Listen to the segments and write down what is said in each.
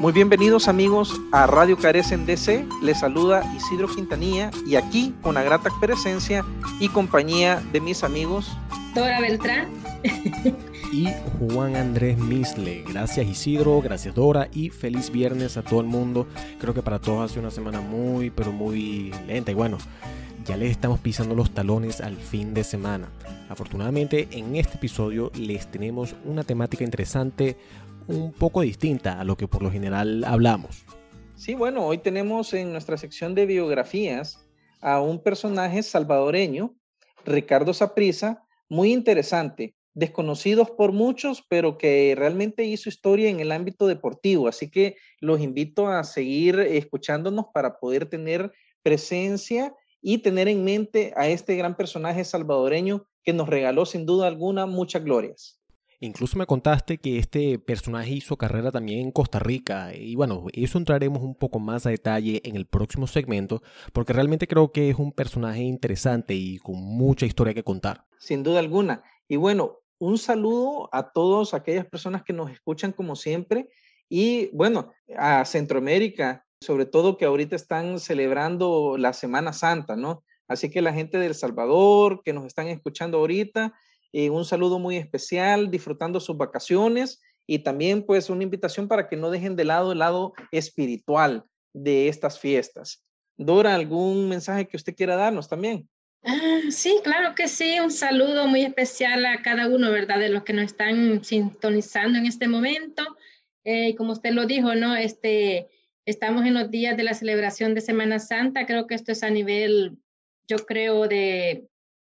Muy bienvenidos amigos a Radio Carecen DC. Les saluda Isidro Quintanilla y aquí con la grata presencia y compañía de mis amigos Dora Beltrán y Juan Andrés Misle. Gracias Isidro, gracias Dora y feliz viernes a todo el mundo. Creo que para todos ha sido una semana muy pero muy lenta y bueno, ya les estamos pisando los talones al fin de semana. Afortunadamente en este episodio les tenemos una temática interesante, un poco distinta a lo que por lo general hablamos. Sí, bueno, hoy tenemos en nuestra sección de biografías a un personaje salvadoreño, Ricardo Saprisa, muy interesante, desconocidos por muchos, pero que realmente hizo historia en el ámbito deportivo. Así que los invito a seguir escuchándonos para poder tener presencia y tener en mente a este gran personaje salvadoreño que nos regaló sin duda alguna muchas glorias. Incluso me contaste que este personaje hizo carrera también en Costa Rica y bueno, eso entraremos un poco más a detalle en el próximo segmento porque realmente creo que es un personaje interesante y con mucha historia que contar. Sin duda alguna. Y bueno, un saludo a todas aquellas personas que nos escuchan como siempre y bueno, a Centroamérica, sobre todo que ahorita están celebrando la Semana Santa, ¿no? Así que la gente de El Salvador que nos están escuchando ahorita, eh, un saludo muy especial, disfrutando sus vacaciones y también pues una invitación para que no dejen de lado el lado espiritual de estas fiestas. Dora, ¿algún mensaje que usted quiera darnos también? Ah, sí, claro que sí. Un saludo muy especial a cada uno, ¿verdad? De los que nos están sintonizando en este momento. Eh, como usted lo dijo, ¿no? Este, estamos en los días de la celebración de Semana Santa. Creo que esto es a nivel, yo creo, de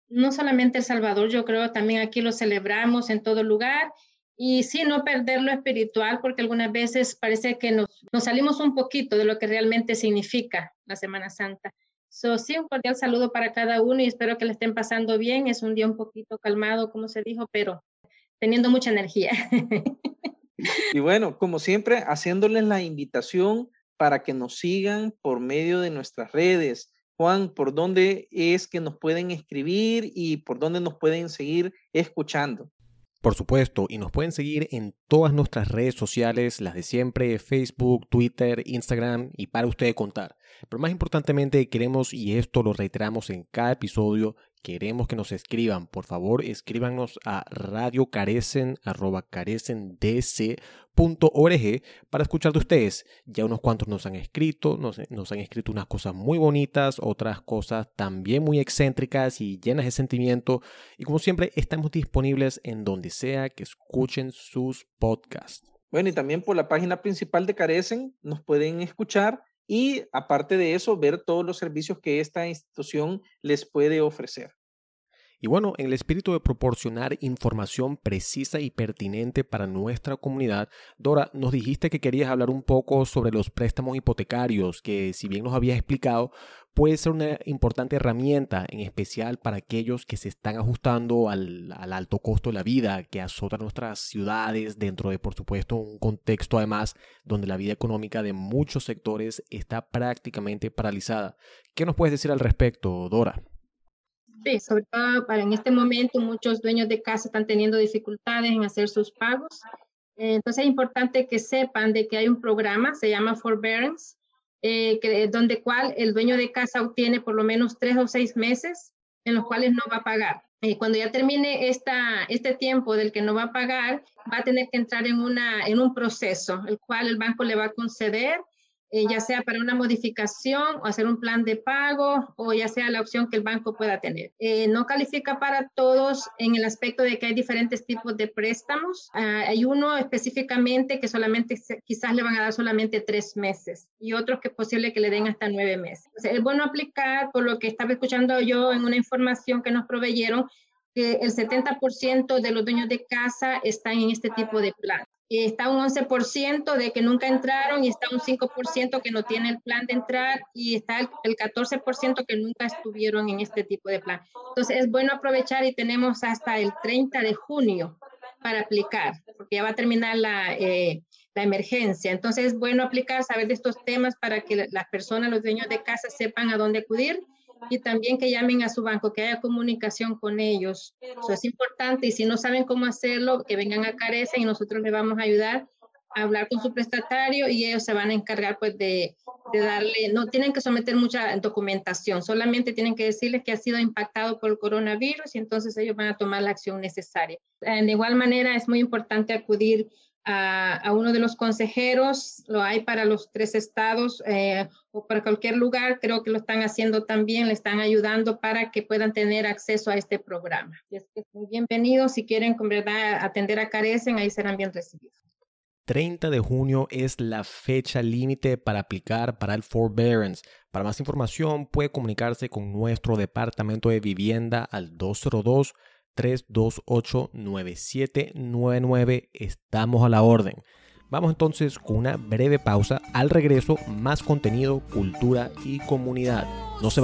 no solamente El Salvador, yo creo también aquí lo celebramos en todo lugar. Y sí, no perder lo espiritual, porque algunas veces parece que nos, nos salimos un poquito de lo que realmente significa la Semana Santa. So, sí, un cordial saludo para cada uno y espero que le estén pasando bien. Es un día un poquito calmado, como se dijo, pero teniendo mucha energía. Y bueno, como siempre, haciéndoles la invitación para que nos sigan por medio de nuestras redes, Juan, ¿por dónde es que nos pueden escribir y por dónde nos pueden seguir escuchando? Por supuesto, y nos pueden seguir en todas nuestras redes sociales, las de siempre, Facebook, Twitter, Instagram y para ustedes contar. Pero más importantemente queremos, y esto lo reiteramos en cada episodio, queremos que nos escriban. Por favor, escríbanos a radiocarecen.org para escuchar de ustedes. Ya unos cuantos nos han escrito, nos, nos han escrito unas cosas muy bonitas, otras cosas también muy excéntricas y llenas de sentimiento. Y como siempre, estamos disponibles en donde sea que escuchen sus podcasts. Bueno, y también por la página principal de Carecen nos pueden escuchar y aparte de eso, ver todos los servicios que esta institución les puede ofrecer. Y bueno, en el espíritu de proporcionar información precisa y pertinente para nuestra comunidad, Dora, nos dijiste que querías hablar un poco sobre los préstamos hipotecarios, que si bien nos habías explicado, puede ser una importante herramienta, en especial para aquellos que se están ajustando al, alto costo de la vida que azota nuestras ciudades, dentro de, por supuesto, un contexto además donde la vida económica de muchos sectores está prácticamente paralizada. ¿Qué nos puedes decir al respecto, Dora? Sí, sobre todo para en este momento muchos dueños de casa están teniendo dificultades en hacer sus pagos. Entonces es importante que sepan de que hay un programa, se llama Forbearance, eh, que, donde cual el dueño de casa obtiene por lo menos tres o seis meses en los cuales no va a pagar. Y cuando ya termine esta, este tiempo del que no va a pagar, va a tener que entrar en, una, en un proceso, el cual el banco le va a conceder eh, ya sea para una modificación o hacer un plan de pago o ya sea la opción que el banco pueda tener. Eh, no califica para todos en el aspecto de que hay diferentes tipos de préstamos. Ah, hay uno específicamente que solamente quizás le van a dar solamente tres meses y otros que es posible que le den hasta nueve meses. es bueno aplicar, por lo que estaba escuchando yo en una información que nos proveyeron, que el 70% de los dueños de casa están en este tipo de plan está un 11% de que nunca entraron y está un 5% que no tiene el plan de entrar y está el, 14% que nunca estuvieron en este tipo de plan. Entonces es bueno aprovechar y tenemos hasta el 30 de junio para aplicar, porque ya va a terminar la, eh, la emergencia. Entonces es bueno aplicar, saber de estos temas para que las personas, los dueños de casa sepan a dónde acudir y también que llamen a su banco, que haya comunicación con ellos. Eso es importante y si no saben cómo hacerlo, que vengan a Carecen y nosotros les vamos a ayudar hablar con su prestatario y ellos se van a encargar pues de, de, darle, no tienen que someter mucha documentación, solamente tienen que decirles que ha sido impactado por el coronavirus y entonces ellos van a tomar la acción necesaria. De igual manera es muy importante acudir a, uno de los consejeros, lo hay para los tres estados eh, o para cualquier lugar, creo que lo están haciendo también, le están ayudando para que puedan tener acceso a este programa. Y es que muy bienvenidos, si quieren con verdad atender a Carecen, ahí serán bien recibidos. 30 de junio es la fecha límite para aplicar para el forbearance. Para más información puede comunicarse con nuestro departamento de vivienda al 202 328-9799. Estamos a la orden. Vamos entonces con una breve pausa. Al regreso, más contenido, cultura y comunidad. No se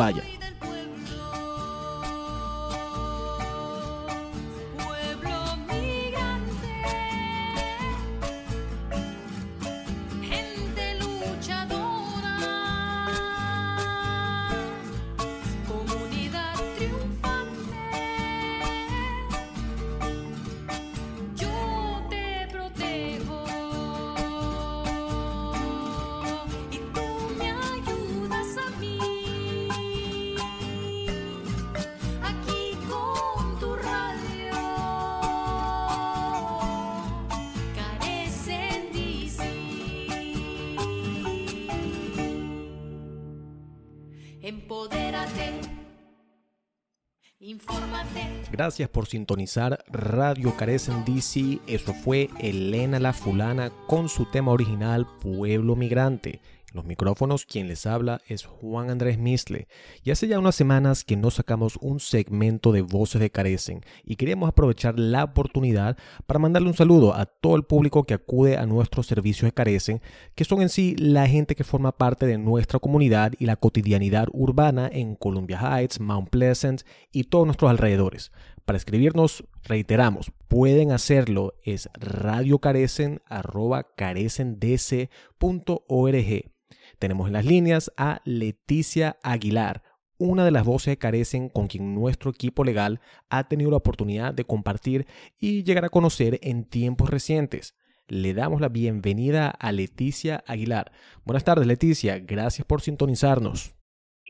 vayan. Gracias por sintonizar Radio Carecen DC. Eso fue Elena la Fulana con su tema original Pueblo Migrante. Los micrófonos, quien les habla es Juan Andrés Misle. Y hace ya unas semanas que no sacamos un segmento de Voces de Carecen y queríamos aprovechar la oportunidad para mandarle un saludo a todo el público que acude a nuestros servicios de Carecen, que son en sí la gente que forma parte de nuestra comunidad y la cotidianidad urbana en Columbia Heights, Mount Pleasant y todos nuestros alrededores. Para escribirnos, reiteramos, pueden hacerlo, es radiocarecen.org. Tenemos en las líneas a Leticia Aguilar, una de las voces que carecen con quien nuestro equipo legal ha tenido la oportunidad de compartir y llegar a conocer en tiempos recientes. Le damos la bienvenida a Leticia Aguilar. Buenas tardes, Leticia. Gracias por sintonizarnos.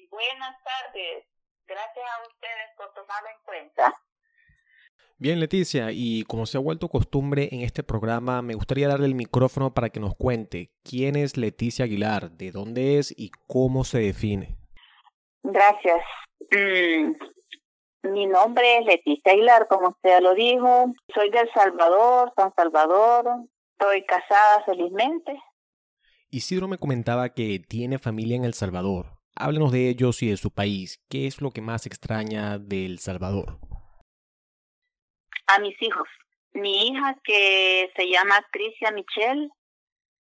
Buenas tardes. Gracias a ustedes por tomarlo en cuenta. Bien, Leticia, y como se ha vuelto costumbre en este programa, me gustaría darle el micrófono para que nos cuente quién es Leticia Aguilar, de dónde es y cómo se define. Gracias. Mm, mi nombre es Leticia Aguilar, como usted lo dijo. Soy de El Salvador, San Salvador. Estoy casada felizmente. Isidro me comentaba que tiene familia en El Salvador. Háblenos de ellos y de su país. ¿Qué es lo que más extraña de El Salvador? A mis hijos. Mi hija que se llama Tricia Michelle,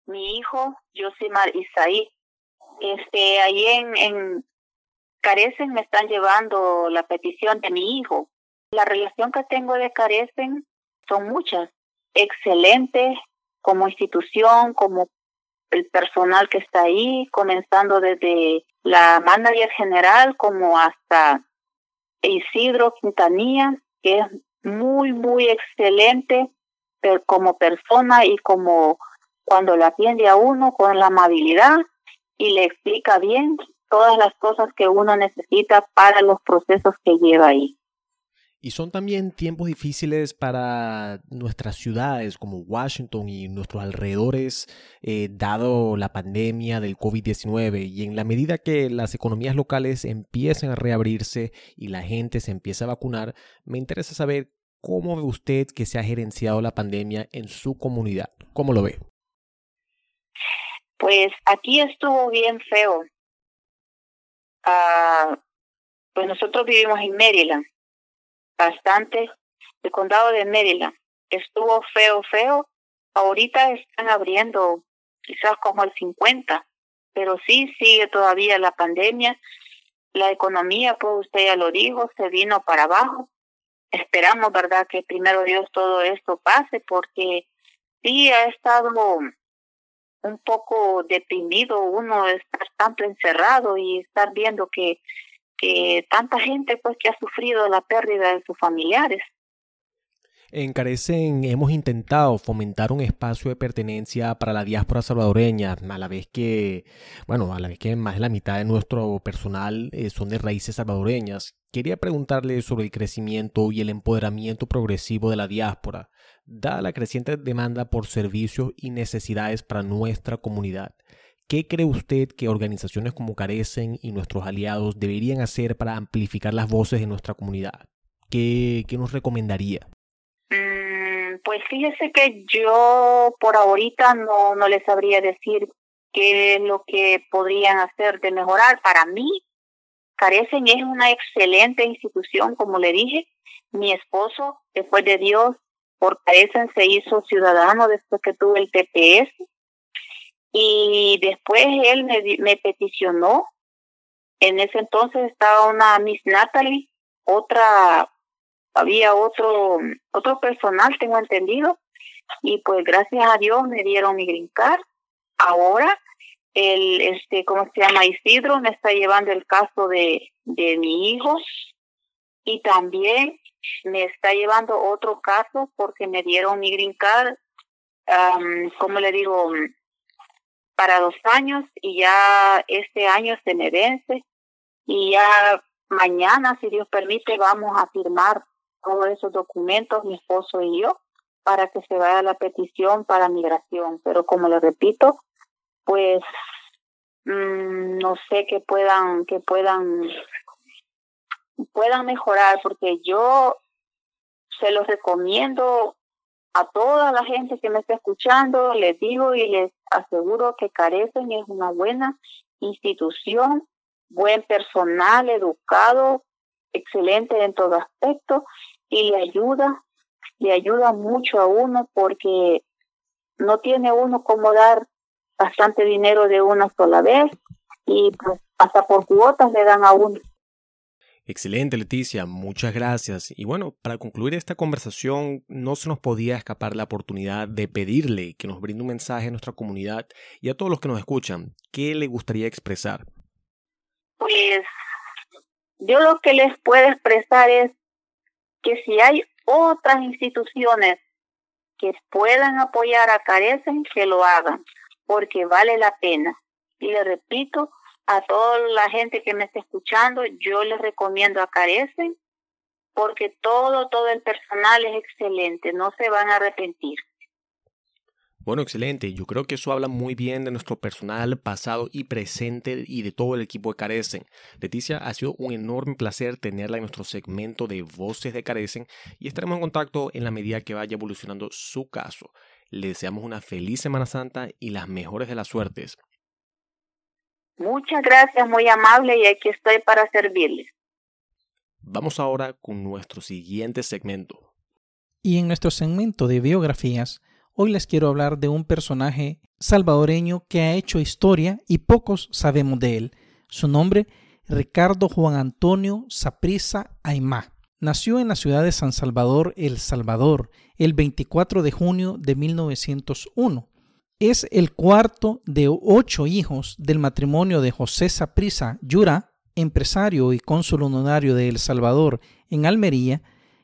mi hijo Josimar Isaí. Este, ahí en, en Carecen me están llevando la petición de mi hijo. La relación que tengo de Carecen son muchas. Excelente como institución, como el personal que está ahí, comenzando desde la manager general como hasta Isidro Quintanilla, que es muy, muy excelente como persona y como cuando le atiende a uno con la amabilidad y le explica bien todas las cosas que uno necesita para los procesos que lleva ahí. Y son también tiempos difíciles para nuestras ciudades como Washington y nuestros alrededores, eh, dado la pandemia del COVID-19. Y en la medida que las economías locales empiecen a reabrirse y la gente se empieza a vacunar, me interesa saber cómo ve usted que se ha gerenciado la pandemia en su comunidad. ¿Cómo lo ve? Pues aquí estuvo bien feo. Ah, pues nosotros vivimos en Maryland bastante, el condado de Maryland. Estuvo feo, feo. Ahorita están abriendo quizás como el 50, pero sí sigue todavía la pandemia. La economía, pues usted ya lo dijo, se vino para abajo. Esperamos, ¿verdad?, que primero Dios todo esto pase, porque sí ha estado un poco deprimido uno estar tanto encerrado y estar viendo que tanta gente pues que ha sufrido la pérdida de sus familiares. En Carecen hemos intentado fomentar un espacio de pertenencia para la diáspora salvadoreña, a la vez que, bueno, a la vez que más de la mitad de nuestro personal eh, son de raíces salvadoreñas. Quería preguntarle sobre el crecimiento y el empoderamiento progresivo de la diáspora, dada la creciente demanda por servicios y necesidades para nuestra comunidad. ¿Qué cree usted que organizaciones como Carecen y nuestros aliados deberían hacer para amplificar las voces de nuestra comunidad? ¿Qué, qué nos recomendaría? Pues fíjese que yo por ahorita no, no les sabría decir qué es lo que podrían hacer de mejorar. Para mí, Carecen es una excelente institución, como le dije. Mi esposo, después de Dios, por Carecen se hizo ciudadano después que tuve el TPS. Y después él me, me peticionó. En ese entonces estaba una Miss Natalie, otra había otro, otro personal, tengo entendido, y pues gracias a Dios me dieron mi green. Ahora, el, este, ¿cómo se llama? Isidro me está llevando el caso de, de mi hijo y también me está llevando otro caso porque me dieron mi green card, um, ¿cómo le digo? Para dos años y ya este año se me vence y ya mañana, si Dios permite, vamos a firmar todos esos documentos, mi esposo y yo, para que se vaya la petición para migración. Pero como le repito, pues mm, no sé que puedan, que puedan, puedan mejorar, porque yo se los recomiendo a toda la gente que me está escuchando, les digo y les aseguro que carecen es una buena institución, buen personal educado, excelente en todo aspecto y le ayuda, le ayuda mucho a uno porque no tiene uno como dar bastante dinero de una sola vez y pues hasta por cuotas le dan a uno. Excelente, Leticia, muchas gracias. Y bueno, para concluir esta conversación, no se nos podía escapar la oportunidad de pedirle que nos brinde un mensaje a nuestra comunidad y a todos los que nos escuchan. ¿Qué le gustaría expresar? Pues yo lo que les puedo expresar es que si hay otras instituciones que puedan apoyar a Carecen, que lo hagan, porque vale la pena. Y le repito a toda la gente que me está escuchando, yo les recomiendo a Carecen, porque todo, todo el personal es excelente, no se van a arrepentir. Bueno, excelente. Yo creo que eso habla muy bien de nuestro personal pasado y presente y de todo el equipo de Carecen. Leticia, ha sido un enorme placer tenerla en nuestro segmento de Voces de Carecen y estaremos en contacto en la medida que vaya evolucionando su caso. Le deseamos una feliz Semana Santa y las mejores de las suertes. Muchas gracias, muy amable, y aquí estoy para servirles. Vamos ahora con nuestro siguiente segmento. Y en nuestro segmento de biografías, Hoy les quiero hablar de un personaje salvadoreño que ha hecho historia y pocos sabemos de él. Su nombre, Ricardo Juan Antonio Saprisa Aymá. Nació en la ciudad de San Salvador, El Salvador, el 24 de junio de 1901. Es el cuarto de ocho hijos del matrimonio de José Saprisa Yura, empresario y cónsul honorario de El Salvador en Almería,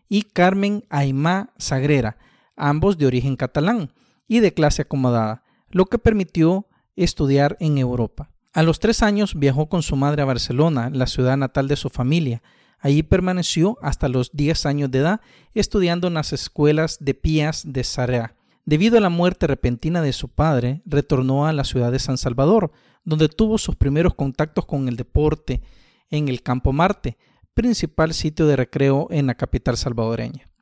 y Carmen Aymá Sagrera, ambos de origen catalán y de clase acomodada, lo que permitió estudiar en Europa. A los tres años viajó con su madre a Barcelona, la ciudad natal de su familia. Allí permaneció hasta los 10 años de edad estudiando en las escuelas de Pías de Sarriá. Debido a la muerte repentina de su padre, retornó a la ciudad de San Salvador, donde tuvo sus primeros contactos con el deporte en el Campo Marte, principal sitio de recreo en la capital salvadoreña.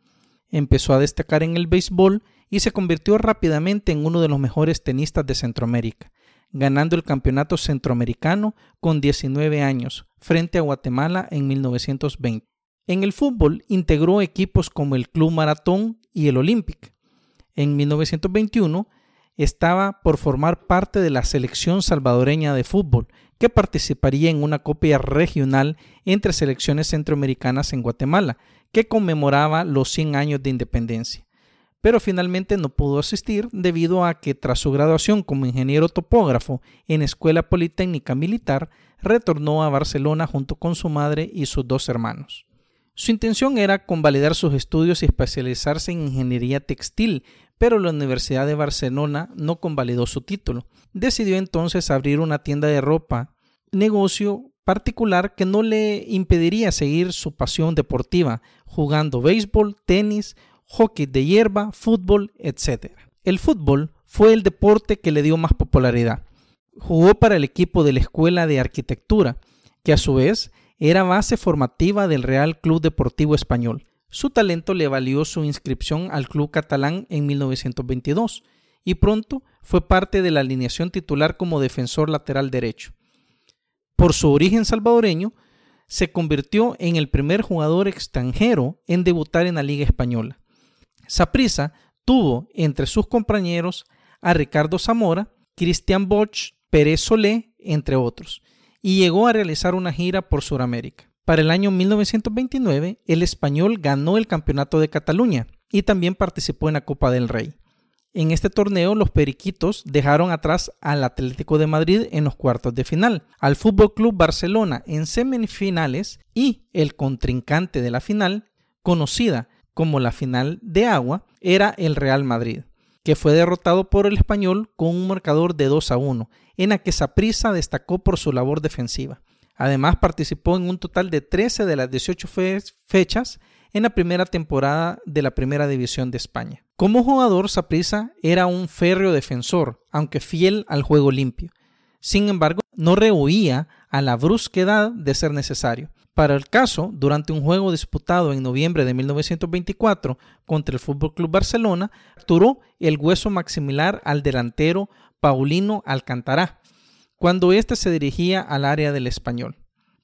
Empezó a destacar en el béisbol y se convirtió rápidamente en uno de los mejores tenistas de Centroamérica, ganando el campeonato centroamericano con 19 años frente a Guatemala en 1920. En el fútbol integró equipos como el Club Maratón y el Olympic. En 1921 estaba por formar parte de la selección salvadoreña de fútbol, que participaría en una copia regional entre selecciones centroamericanas en Guatemala, que conmemoraba los 100 años de independencia. Pero finalmente no pudo asistir debido a que tras su graduación como ingeniero topógrafo en Escuela Politécnica Militar, retornó a Barcelona junto con su madre y sus dos hermanos. Su intención era convalidar sus estudios y especializarse en ingeniería textil, pero la Universidad de Barcelona no convalidó su título. Decidió entonces abrir una tienda de ropa, negocio particular que no le impediría seguir su pasión deportiva, jugando béisbol, tenis, hockey de hierba, fútbol, etc. El fútbol fue el deporte que le dio más popularidad. Jugó para el equipo de la Escuela de Arquitectura, que a su vez era base formativa del Real Club Deportivo Español. Su talento le valió su inscripción al club catalán en 1922 y pronto fue parte de la alineación titular como defensor lateral derecho. Por su origen salvadoreño, se convirtió en el primer jugador extranjero en debutar en la Liga Española. Saprissa tuvo entre sus compañeros a Ricardo Zamora, Cristian Bosch, Pérez Solé, entre otros y llegó a realizar una gira por Sudamérica. Para el año 1929, el español ganó el Campeonato de Cataluña y también participó en la Copa del Rey. En este torneo, los Periquitos dejaron atrás al Atlético de Madrid en los cuartos de final, al Fútbol Club Barcelona en semifinales y el contrincante de la final, conocida como la final de agua, era el Real Madrid, que fue derrotado por el español con un marcador de 2 a 1 en la que Saprissa destacó por su labor defensiva. Además, participó en un total de 13 de las 18 fechas en la primera temporada de la Primera División de España. Como jugador, Saprissa era un férreo defensor, aunque fiel al juego limpio. Sin embargo, no rehuía a la brusquedad de ser necesario. Para el caso, durante un juego disputado en noviembre de 1924 contra el FC Club Barcelona, fracturó el hueso maximilar al delantero Paulino Alcantará, cuando éste se dirigía al área del español.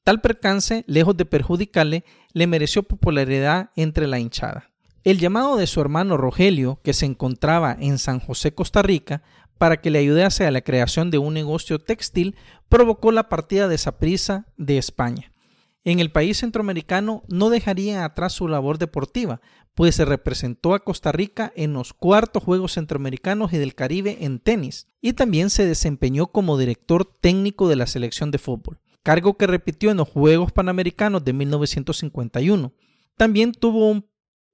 Tal percance, lejos de perjudicarle, le mereció popularidad entre la hinchada. El llamado de su hermano Rogelio, que se encontraba en San José, Costa Rica, para que le ayudase a la creación de un negocio textil, provocó la partida de Saprissa de España. En el país centroamericano no dejaría atrás su labor deportiva, pues se representó a Costa Rica en los cuartos Juegos Centroamericanos y del Caribe en tenis, y también se desempeñó como director técnico de la selección de fútbol, cargo que repitió en los Juegos Panamericanos de 1951. También tuvo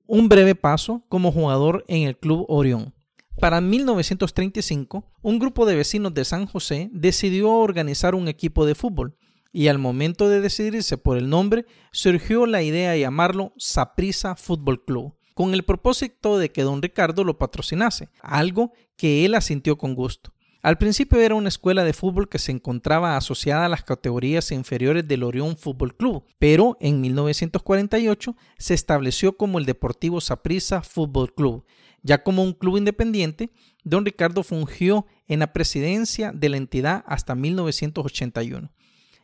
un, breve paso como jugador en el Club Orión. Para 1935, un grupo de vecinos de San José decidió organizar un equipo de fútbol, y al momento de decidirse por el nombre, surgió la idea de llamarlo Saprissa Fútbol Club, con el propósito de que don Ricardo lo patrocinase, algo que él asintió con gusto. Al principio era una escuela de fútbol que se encontraba asociada a las categorías inferiores del Orión Fútbol Club, pero en 1948 se estableció como el Deportivo Saprissa Fútbol Club. Ya como un club independiente, don Ricardo fungió en la presidencia de la entidad hasta 1981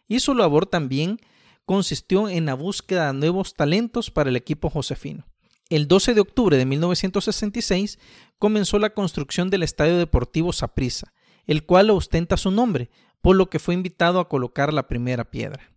y su labor también consistió en la búsqueda de nuevos talentos para el equipo josefino. El 12 de octubre de 1966 comenzó la construcción del Estadio Deportivo Saprissa, el cual ostenta su nombre, por lo que fue invitado a colocar la primera piedra.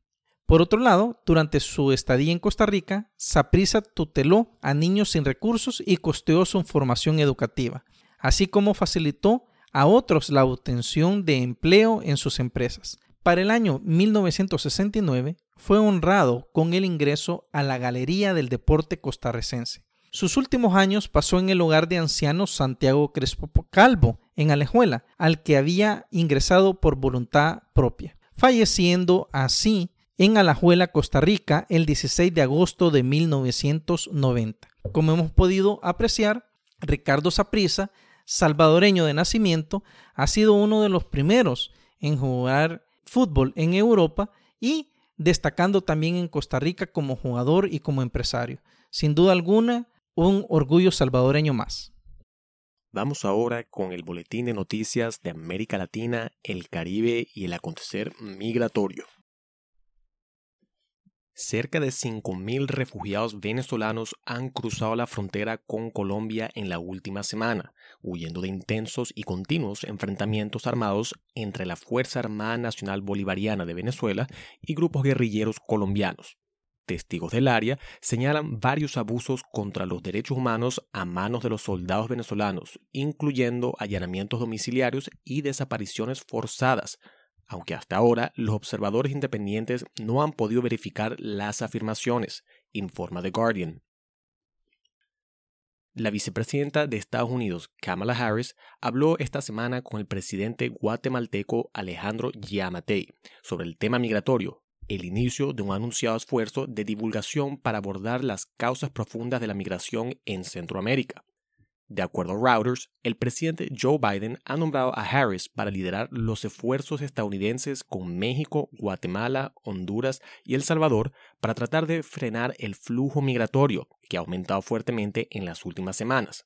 Por otro lado, durante su estadía en Costa Rica, Saprissa tuteló a niños sin recursos y costeó su formación educativa, así como facilitó a otros la obtención de empleo en sus empresas. Para el año 1969 fue honrado con el ingreso a la Galería del Deporte Costarricense. Sus últimos años pasó en el hogar de ancianos Santiago Crespo Calvo, en Alejuela, al que había ingresado por voluntad propia, falleciendo así en Alajuela, Costa Rica, el 16 de agosto de 1990. Como hemos podido apreciar, Ricardo Saprissa, salvadoreño de nacimiento, ha sido uno de los primeros en jugar fútbol en Europa y destacando también en Costa Rica como jugador y como empresario. Sin duda alguna, un orgullo salvadoreño más. Vamos ahora con el boletín de noticias de América Latina, el Caribe y el acontecer migratorio. Cerca de 5.000 refugiados venezolanos han cruzado la frontera con Colombia en la última semana, huyendo de intensos y continuos enfrentamientos armados entre la Fuerza Armada Nacional Bolivariana de Venezuela y grupos guerrilleros colombianos. Testigos del área señalan varios abusos contra los derechos humanos a manos de los soldados venezolanos, incluyendo allanamientos domiciliarios y desapariciones forzadas, aunque hasta ahora los observadores independientes no han podido verificar las afirmaciones, informa The Guardian. La vicepresidenta de Estados Unidos, Kamala Harris, habló esta semana con el presidente guatemalteco Alejandro Yamatei sobre el tema migratorio, el inicio de un anunciado esfuerzo de divulgación para abordar las causas profundas de la migración en Centroamérica. De acuerdo a Reuters, el presidente Joe Biden ha nombrado a Harris para liderar los esfuerzos estadounidenses con México, Guatemala, Honduras y El Salvador para tratar de frenar el flujo migratorio que ha aumentado fuertemente en las últimas semanas.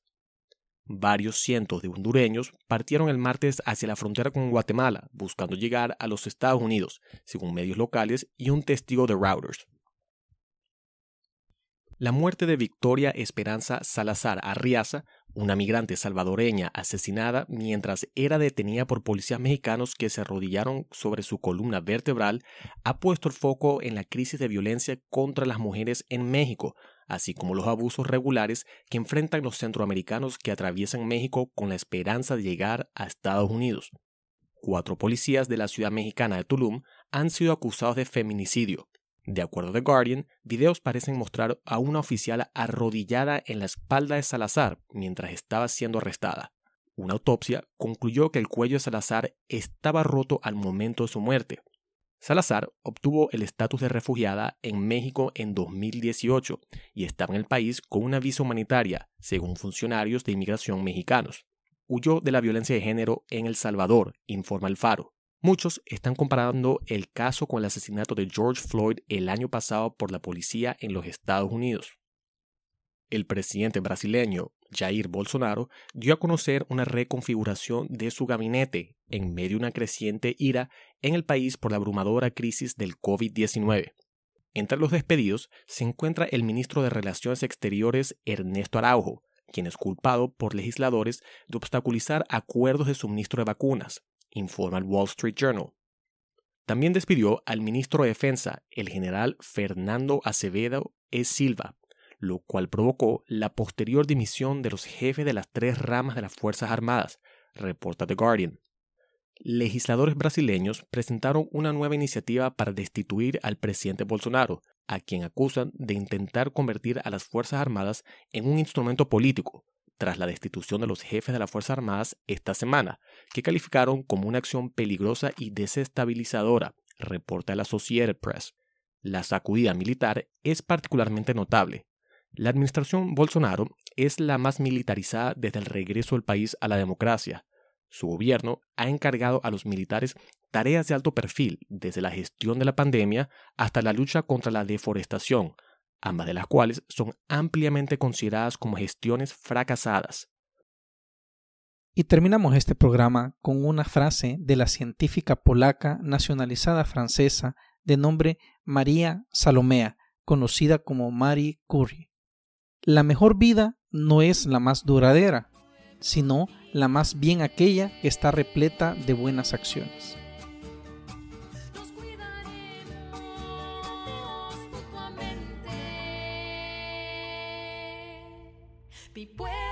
Varios cientos de hondureños partieron el martes hacia la frontera con Guatemala buscando llegar a los Estados Unidos, según medios locales y un testigo de Reuters. La muerte de Victoria Esperanza Salazar Arriaza, una migrante salvadoreña asesinada mientras era detenida por policías mexicanos que se arrodillaron sobre su columna vertebral, ha puesto el foco en la crisis de violencia contra las mujeres en México, así como los abusos regulares que enfrentan los centroamericanos que atraviesan México con la esperanza de llegar a Estados Unidos. Cuatro policías de la ciudad mexicana de Tulum han sido acusados de feminicidio, de acuerdo a The Guardian, videos parecen mostrar a una oficial arrodillada en la espalda de Salazar mientras estaba siendo arrestada. Una autopsia concluyó que el cuello de Salazar estaba roto al momento de su muerte. Salazar obtuvo el estatus de refugiada en México en 2018 y estaba en el país con una visa humanitaria, según funcionarios de inmigración mexicanos. Huyó de la violencia de género en El Salvador, informa el Faro. Muchos están comparando el caso con el asesinato de George Floyd el año pasado por la policía en los Estados Unidos. El presidente brasileño Jair Bolsonaro dio a conocer una reconfiguración de su gabinete en medio de una creciente ira en el país por la abrumadora crisis del COVID-19. Entre los despedidos se encuentra el ministro de Relaciones Exteriores Ernesto Araujo, quien es culpado por legisladores de obstaculizar acuerdos de suministro de vacunas, informa el Wall Street Journal. También despidió al ministro de Defensa, el general Fernando Acevedo E. Silva, lo cual provocó la posterior dimisión de los jefes de las tres ramas de las Fuerzas Armadas, reporta The Guardian. Legisladores brasileños presentaron una nueva iniciativa para destituir al presidente Bolsonaro, a quien acusan de intentar convertir a las Fuerzas Armadas en un instrumento político, tras la destitución de los jefes de las Fuerzas Armadas esta semana, que calificaron como una acción peligrosa y desestabilizadora, reporta la Associated Press. La sacudida militar es particularmente notable. La administración Bolsonaro es la más militarizada desde el regreso del país a la democracia. Su gobierno ha encargado a los militares tareas de alto perfil, desde la gestión de la pandemia hasta la lucha contra la deforestación, ambas de las cuales son ampliamente consideradas como gestiones fracasadas. Y terminamos este programa con una frase de la científica polaca nacionalizada francesa de nombre María Salomea, conocida como Marie Curie. La mejor vida no es la más duradera, sino la más bien aquella que está repleta de buenas acciones. Mi pueblo,